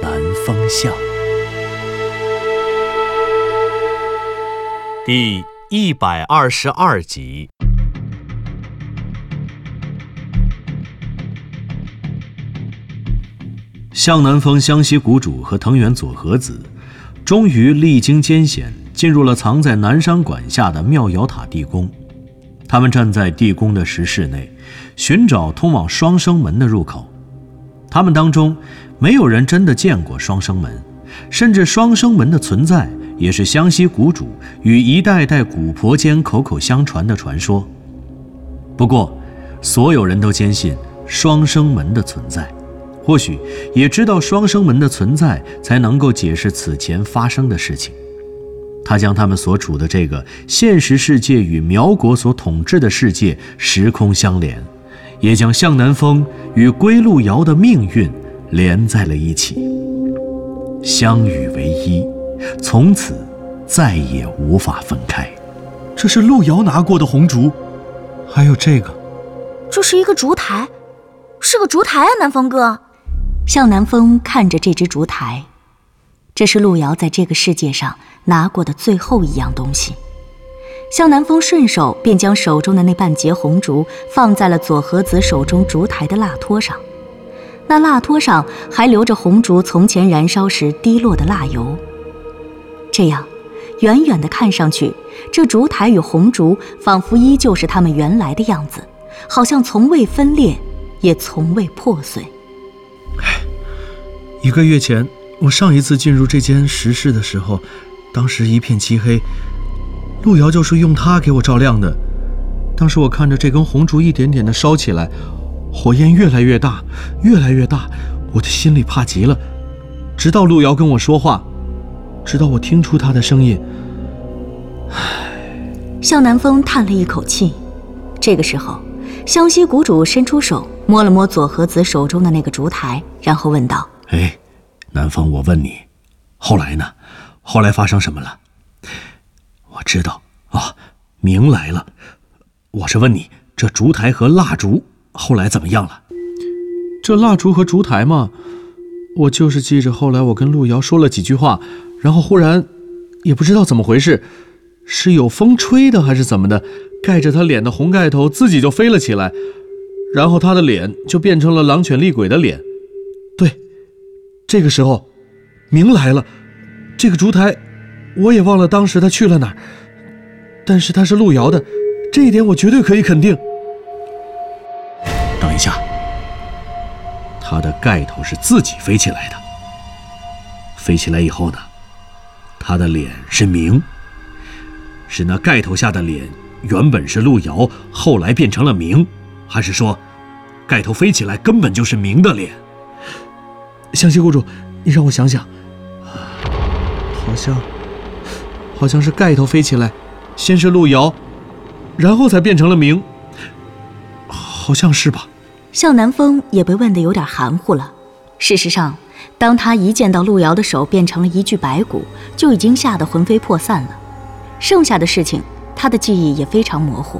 南风向》第一百二十二集。向南风湘西谷主和藤原佐和子，终于历经艰险，进入了藏在南山管下的妙瑶塔地宫。他们站在地宫的石室内，寻找通往双生门的入口。他们当中，没有人真的见过双生门，甚至双生门的存在，也是湘西谷主与一代代古婆间口口相传的传说。不过，所有人都坚信双生门的存在，或许也知道双生门的存在，才能够解释此前发生的事情。他将他们所处的这个现实世界与苗国所统治的世界时空相连，也将向南风与归路遥的命运连在了一起，相与为一，从此再也无法分开。这是路遥拿过的红烛，还有这个，这是一个烛台，是个烛台啊，南风哥。向南风看着这只烛台，这是路遥在这个世界上。拿过的最后一样东西，向南风顺手便将手中的那半截红烛放在了左和子手中烛台的蜡托上，那蜡托上还留着红烛从前燃烧时滴落的蜡油。这样，远远的看上去，这烛台与红烛仿佛依旧是他们原来的样子，好像从未分裂，也从未破碎。一个月前，我上一次进入这间石室的时候。当时一片漆黑，路遥就是用它给我照亮的。当时我看着这根红烛一点点的烧起来，火焰越来越大，越来越大，我的心里怕极了。直到路遥跟我说话，直到我听出他的声音。唉，向南风叹了一口气。这个时候，湘西谷主伸出手摸了摸左和子手中的那个烛台，然后问道：“哎，南风，我问你，后来呢？”后来发生什么了？我知道啊，明来了。我是问你，这烛台和蜡烛后来怎么样了？这蜡烛和烛台嘛，我就是记着后来我跟路遥说了几句话，然后忽然也不知道怎么回事，是有风吹的还是怎么的，盖着他脸的红盖头自己就飞了起来，然后他的脸就变成了狼犬厉鬼的脸。对，这个时候，明来了。这个烛台，我也忘了当时他去了哪儿，但是他是路遥的，这一点我绝对可以肯定。等一下，他的盖头是自己飞起来的，飞起来以后呢，他的脸是明，是那盖头下的脸原本是路遥，后来变成了明，还是说，盖头飞起来根本就是明的脸？湘西谷主，你让我想想。好像，好像是盖头飞起来，先是路遥，然后才变成了明，好像是吧？向南风也被问得有点含糊了。事实上，当他一见到路遥的手变成了一具白骨，就已经吓得魂飞魄散了。剩下的事情，他的记忆也非常模糊。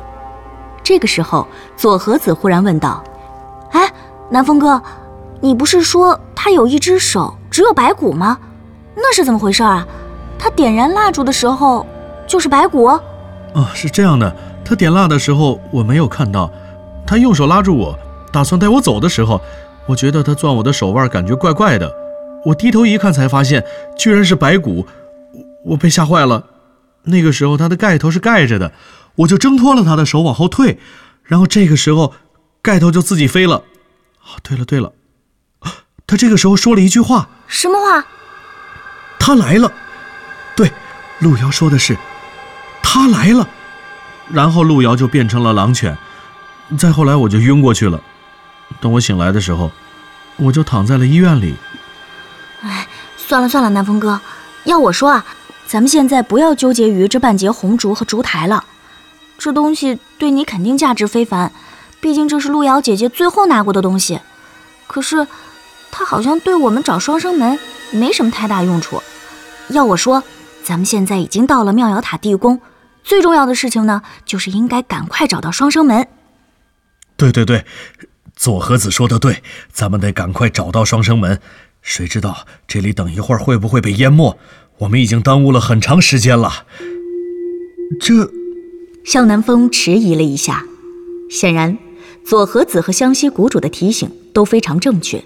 这个时候，左和子忽然问道：“哎，南风哥，你不是说他有一只手只有白骨吗？那是怎么回事啊？”他点燃蜡烛的时候，就是白骨。哦，是这样的。他点蜡的时候我没有看到，他用手拉住我，打算带我走的时候，我觉得他攥我的手腕，感觉怪怪的。我低头一看，才发现居然是白骨，我被吓坏了。那个时候他的盖头是盖着的，我就挣脱了他的手往后退，然后这个时候盖头就自己飞了。对了对了，他这个时候说了一句话。什么话？他来了。对，路遥说的是，他来了，然后路遥就变成了狼犬，再后来我就晕过去了。等我醒来的时候，我就躺在了医院里。哎，算了算了，南风哥，要我说啊，咱们现在不要纠结于这半截红烛和烛台了。这东西对你肯定价值非凡，毕竟这是路遥姐姐最后拿过的东西。可是，它好像对我们找双生门没什么太大用处。要我说，咱们现在已经到了妙瑶塔地宫，最重要的事情呢，就是应该赶快找到双生门。对对对，左和子说的对，咱们得赶快找到双生门。谁知道这里等一会儿会不会被淹没？我们已经耽误了很长时间了。这。向南风迟疑了一下，显然，左和子和湘西谷主的提醒都非常正确。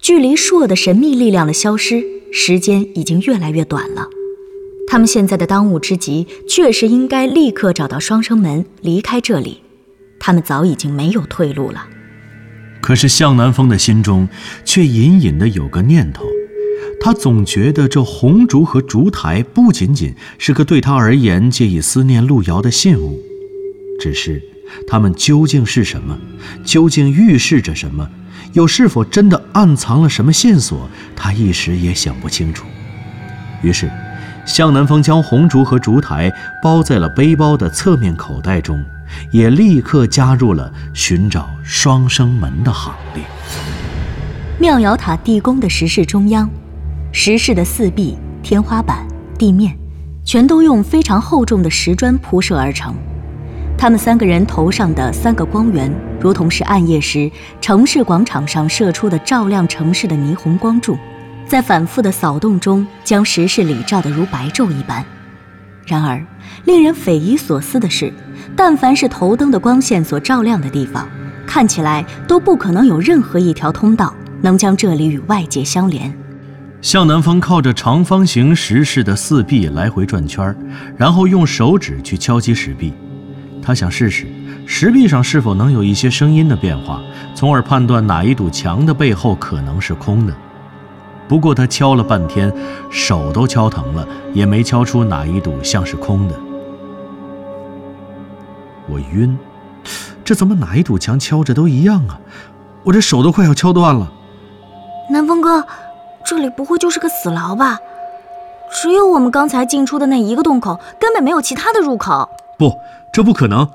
距离朔的神秘力量的消失，时间已经越来越短了。他们现在的当务之急，确实应该立刻找到双生门，离开这里。他们早已经没有退路了。可是向南风的心中却隐隐的有个念头，他总觉得这红烛和烛台不仅仅是个对他而言借以思念路遥的信物，只是他们究竟是什么，究竟预示着什么，又是否真的暗藏了什么线索，他一时也想不清楚。于是，向南风将红烛和烛台包在了背包的侧面口袋中，也立刻加入了寻找双生门的行列。妙瑶塔地宫的石室中央。石室的四壁、天花板、地面，全都用非常厚重的石砖铺设而成。他们三个人头上的三个光源，如同是暗夜时城市广场上射出的照亮城市的霓虹光柱，在反复的扫动中，将石室里照得如白昼一般。然而，令人匪夷所思的是，但凡是头灯的光线所照亮的地方，看起来都不可能有任何一条通道能将这里与外界相连。向南风靠着长方形石室的四壁来回转圈然后用手指去敲击石壁。他想试试石壁上是否能有一些声音的变化，从而判断哪一堵墙的背后可能是空的。不过他敲了半天，手都敲疼了，也没敲出哪一堵像是空的。我晕，这怎么哪一堵墙敲着都一样啊？我这手都快要敲断了。南风哥。这里不会就是个死牢吧？只有我们刚才进出的那一个洞口，根本没有其他的入口。不，这不可能。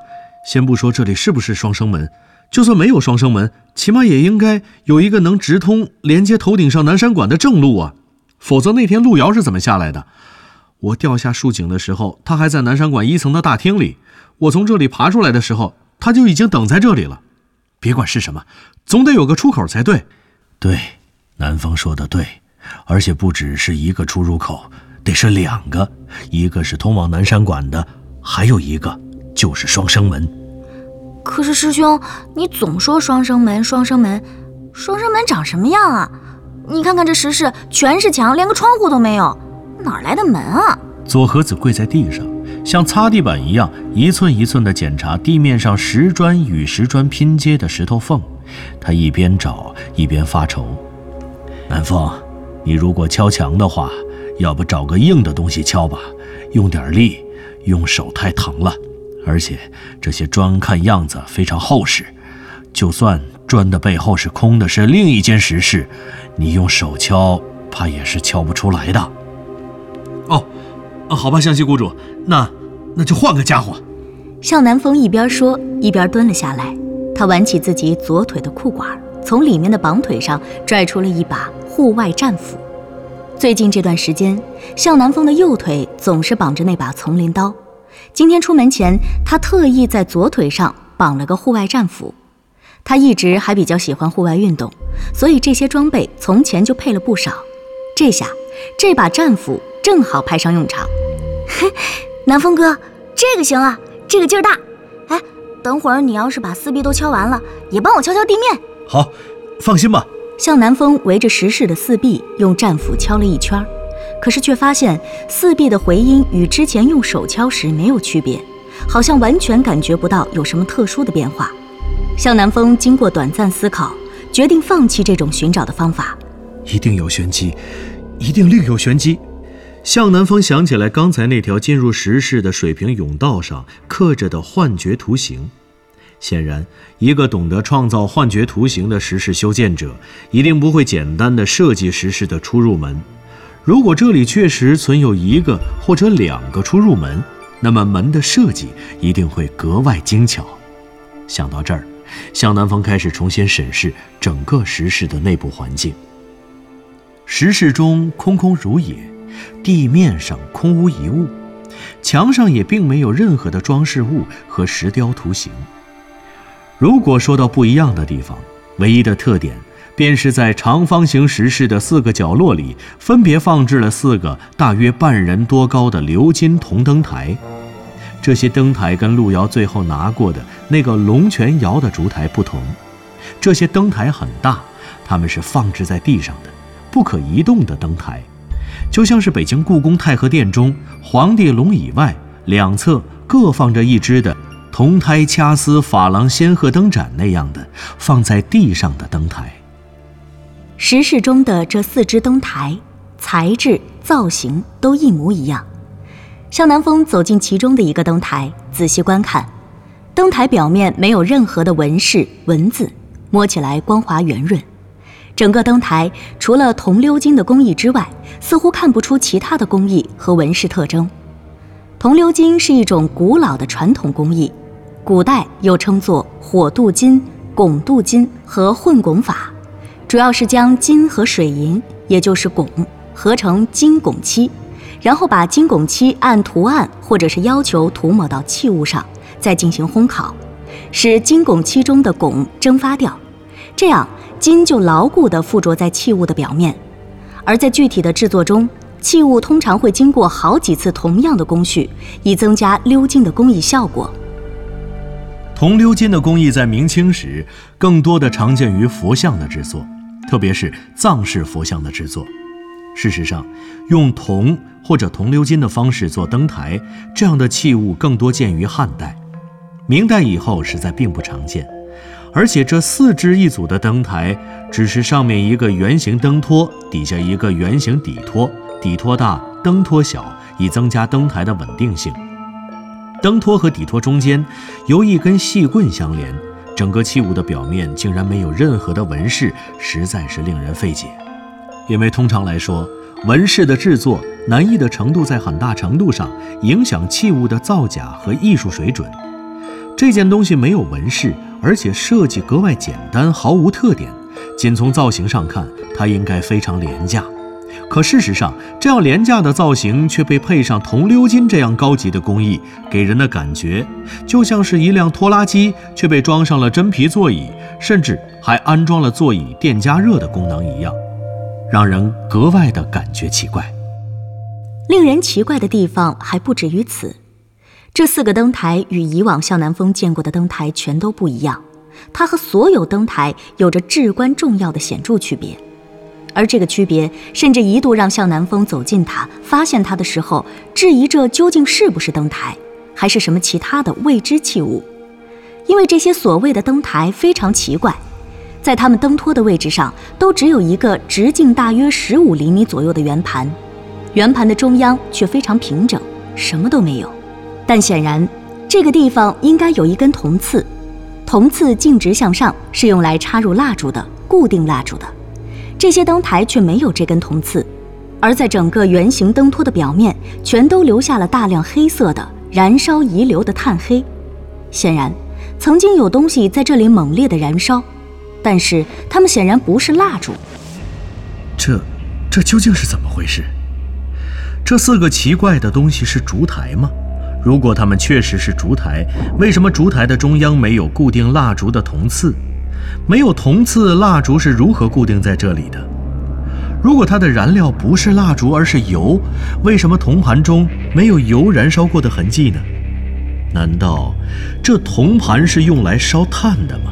先不说这里是不是双生门，就算没有双生门，起码也应该有一个能直通连接头顶上南山馆的正路啊！否则那天路遥是怎么下来的？我掉下树井的时候，他还在南山馆一层的大厅里；我从这里爬出来的时候，他就已经等在这里了。别管是什么，总得有个出口才对。对。南风说的对，而且不只是一个出入口，得是两个，一个是通往南山馆的，还有一个就是双生门。可是师兄，你总说双生门，双生门，双生门长什么样啊？你看看这石室，全是墙，连个窗户都没有，哪来的门啊？左和子跪在地上，像擦地板一样，一寸一寸地检查地面上石砖与石砖拼接的石头缝。他一边找一边发愁。南风，你如果敲墙的话，要不找个硬的东西敲吧，用点力，用手太疼了。而且这些砖看样子非常厚实，就算砖的背后是空的，是另一间石室，你用手敲，怕也是敲不出来的。哦，好吧，湘西谷主，那那就换个家伙。向南风一边说，一边蹲了下来，他挽起自己左腿的裤管。从里面的绑腿上拽出了一把户外战斧。最近这段时间，向南风的右腿总是绑着那把丛林刀。今天出门前，他特意在左腿上绑了个户外战斧。他一直还比较喜欢户外运动，所以这些装备从前就配了不少。这下，这把战斧正好派上用场。嘿，南风哥，这个行啊，这个劲儿大。哎，等会儿你要是把四壁都敲完了，也帮我敲敲地面。好，放心吧。向南风围着石室的四壁用战斧敲了一圈，可是却发现四壁的回音与之前用手敲时没有区别，好像完全感觉不到有什么特殊的变化。向南风经过短暂思考，决定放弃这种寻找的方法。一定有玄机，一定另有玄机。向南风想起来刚才那条进入石室的水平甬道上刻着的幻觉图形。显然，一个懂得创造幻觉图形的石室修建者，一定不会简单的设计石室的出入门。如果这里确实存有一个或者两个出入门，那么门的设计一定会格外精巧。想到这儿，向南风开始重新审视整个石室的内部环境。石室中空空如也，地面上空无一物，墙上也并没有任何的装饰物和石雕图形。如果说到不一样的地方，唯一的特点便是在长方形石室的四个角落里，分别放置了四个大约半人多高的鎏金铜灯台。这些灯台跟路遥最后拿过的那个龙泉窑的烛台不同，这些灯台很大，它们是放置在地上的，不可移动的灯台，就像是北京故宫太和殿中皇帝龙椅外两侧各放着一只的。铜胎掐丝珐琅仙鹤灯盏那样的放在地上的灯台，石室中的这四只灯台材质造型都一模一样。向南风走进其中的一个灯台，仔细观看，灯台表面没有任何的纹饰文字，摸起来光滑圆润。整个灯台除了铜鎏金的工艺之外，似乎看不出其他的工艺和纹饰特征。铜鎏金是一种古老的传统工艺。古代又称作火镀金、汞镀金和混汞法，主要是将金和水银，也就是汞，合成金汞漆，然后把金汞漆按图案或者是要求涂抹到器物上，再进行烘烤，使金汞漆中的汞蒸发掉，这样金就牢固地附着在器物的表面。而在具体的制作中，器物通常会经过好几次同样的工序，以增加鎏金的工艺效果。铜鎏金的工艺在明清时更多的常见于佛像的制作，特别是藏式佛像的制作。事实上，用铜或者铜鎏金的方式做灯台这样的器物更多见于汉代，明代以后实在并不常见。而且这四只一组的灯台，只是上面一个圆形灯托，底下一个圆形底托，底托大，灯托小，以增加灯台的稳定性。灯托和底托中间由一根细棍相连，整个器物的表面竟然没有任何的纹饰，实在是令人费解。因为通常来说，纹饰的制作难易的程度在很大程度上影响器物的造假和艺术水准。这件东西没有纹饰，而且设计格外简单，毫无特点。仅从造型上看，它应该非常廉价。可事实上，这样廉价的造型却被配上铜鎏金这样高级的工艺，给人的感觉就像是一辆拖拉机，却被装上了真皮座椅，甚至还安装了座椅电加热的功能一样，让人格外的感觉奇怪。令人奇怪的地方还不止于此，这四个灯台与以往向南风见过的灯台全都不一样，它和所有灯台有着至关重要的显著区别。而这个区别，甚至一度让向南风走近它，发现它的时候，质疑这究竟是不是灯台，还是什么其他的未知器物。因为这些所谓的灯台非常奇怪，在它们灯托的位置上，都只有一个直径大约十五厘米左右的圆盘，圆盘的中央却非常平整，什么都没有。但显然，这个地方应该有一根铜刺，铜刺径直向上，是用来插入蜡烛的，固定蜡烛的。这些灯台却没有这根铜刺，而在整个圆形灯托的表面，全都留下了大量黑色的燃烧遗留的炭黑。显然，曾经有东西在这里猛烈的燃烧，但是它们显然不是蜡烛。这，这究竟是怎么回事？这四个奇怪的东西是烛台吗？如果它们确实是烛台，为什么烛台的中央没有固定蜡烛的铜刺？没有铜刺，蜡烛是如何固定在这里的？如果它的燃料不是蜡烛，而是油，为什么铜盘中没有油燃烧过的痕迹呢？难道这铜盘是用来烧炭的吗？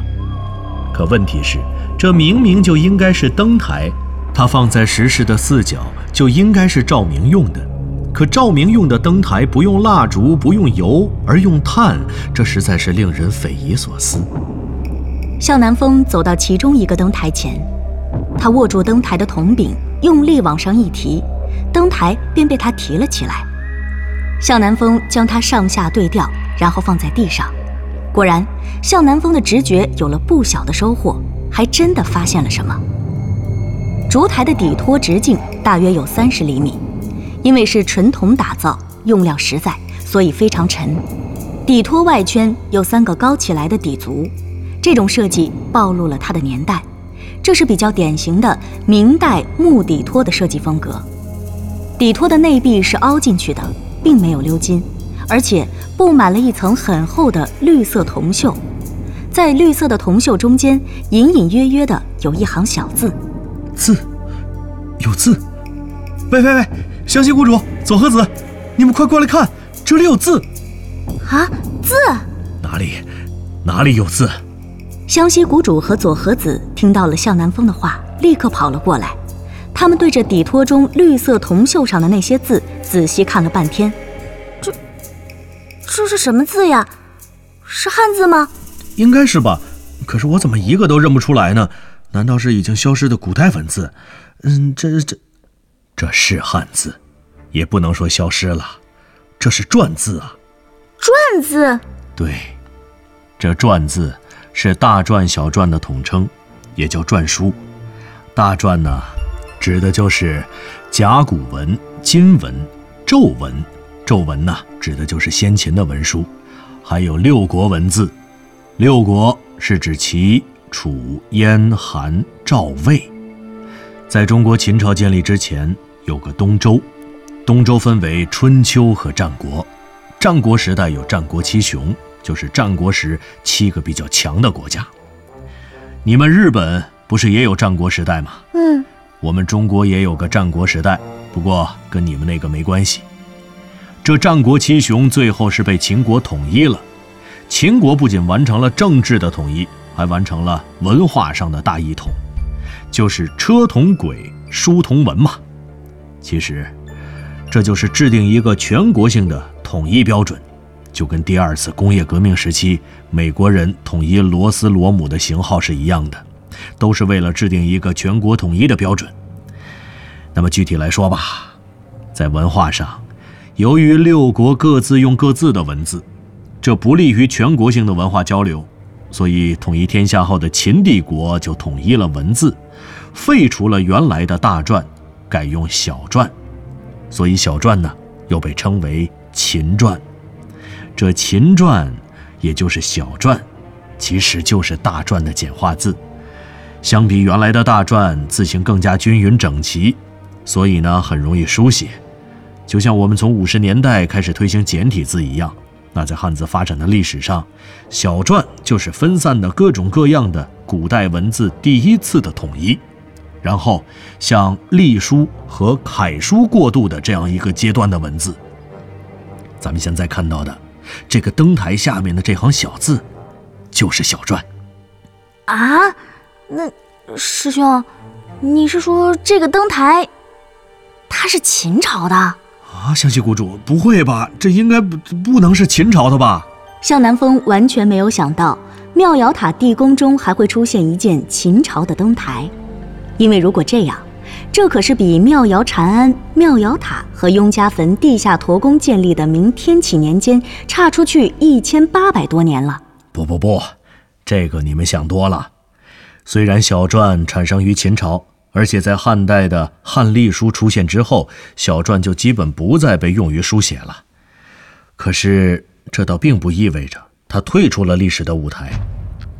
可问题是，这明明就应该是灯台，它放在石室的四角就应该是照明用的。可照明用的灯台不用蜡烛，不用油，而用炭，这实在是令人匪夷所思。向南风走到其中一个灯台前，他握住灯台的铜柄，用力往上一提，灯台便被他提了起来。向南风将它上下对调，然后放在地上。果然，向南风的直觉有了不小的收获，还真的发现了什么。烛台的底托直径大约有三十厘米，因为是纯铜打造，用料实在，所以非常沉。底托外圈有三个高起来的底足，这种设计暴露了它的年代，这是比较典型的明代木底托的设计风格。底托的内壁是凹进去的，并没有鎏金，而且布满了一层很厚的绿色铜锈。在绿色的铜锈中间，隐隐约约的有一行小字。字，有字。喂喂喂，湘西谷主左和子，你们快过来看，这里有字。啊，字？哪里？哪里有字？湘西谷主和左和子听到了向南风的话，立刻跑了过来。他们对着底托中绿色铜锈上的那些字仔细看了半天，这这是什么字呀？是汉字吗？应该是吧，可是我怎么一个都认不出来呢？难道是已经消失的古代文字？嗯，这这这是汉字，也不能说消失了，这是篆字啊。篆字？对，这篆字是大篆、小篆的统称，也叫篆书。大篆呢？指的就是甲骨文、金文、咒文。咒文呢，指的就是先秦的文书，还有六国文字。六国是指齐、楚、燕、韩、赵、魏。在中国秦朝建立之前，有个东周。东周分为春秋和战国。战国时代有战国七雄，就是战国时七个比较强的国家。你们日本不是也有战国时代吗？嗯。我们中国也有个战国时代，不过跟你们那个没关系。这战国七雄最后是被秦国统一了。秦国不仅完成了政治的统一，还完成了文化上的大一统，就是车同轨，书同文嘛。其实，这就是制定一个全国性的统一标准，就跟第二次工业革命时期美国人统一螺丝螺母的型号是一样的。都是为了制定一个全国统一的标准。那么具体来说吧，在文化上，由于六国各自用各自的文字，这不利于全国性的文化交流，所以统一天下后的秦帝国就统一了文字，废除了原来的大篆，改用小篆，所以小篆呢又被称为秦篆。这秦篆也就是小篆，其实就是大篆的简化字。相比原来的大篆，字形更加均匀整齐，所以呢很容易书写。就像我们从五十年代开始推行简体字一样，那在汉字发展的历史上，小篆就是分散的各种各样的古代文字第一次的统一，然后向隶书和楷书过渡的这样一个阶段的文字。咱们现在看到的这个灯台下面的这行小字，就是小篆。啊？那师兄，你是说这个灯台，它是秦朝的啊？湘西谷主，不会吧？这应该不不能是秦朝的吧？向南风完全没有想到妙瑶塔地宫中还会出现一件秦朝的灯台，因为如果这样，这可是比妙瑶禅庵、妙瑶塔和雍家坟地下驼宫建立的明天启年间差出去一千八百多年了。不不不，这个你们想多了。虽然小篆产生于秦朝，而且在汉代的汉隶书出现之后，小篆就基本不再被用于书写了。可是这倒并不意味着它退出了历史的舞台，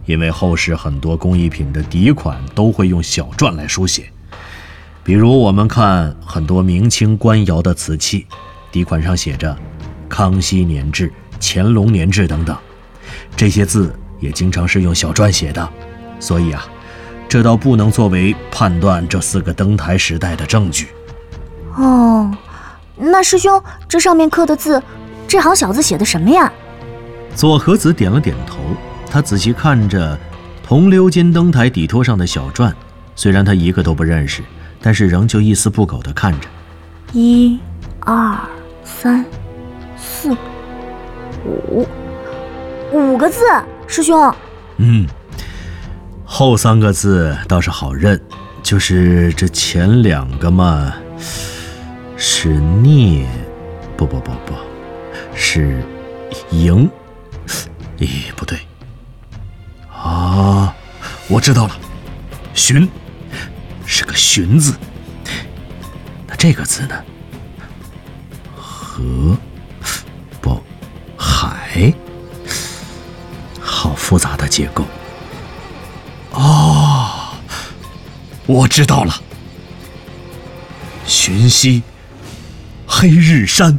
因为后世很多工艺品的底款都会用小篆来书写。比如我们看很多明清官窑的瓷器，底款上写着“康熙年制”“乾隆年制”等等，这些字也经常是用小篆写的。所以啊。这倒不能作为判断这四个登台时代的证据。哦，那师兄，这上面刻的字，这行小字写的什么呀？左和子点了点头，他仔细看着铜鎏金灯台底托上的小篆，虽然他一个都不认识，但是仍旧一丝不苟地看着。一、二、三、四、五，五个字，师兄。嗯。后三个字倒是好认，就是这前两个嘛，是聂，不不不不，是赢，咦，不对，啊，我知道了，寻，是个“寻”字。那这个字呢？河，不，海。好复杂的结构。哦，我知道了。寻溪，黑日山。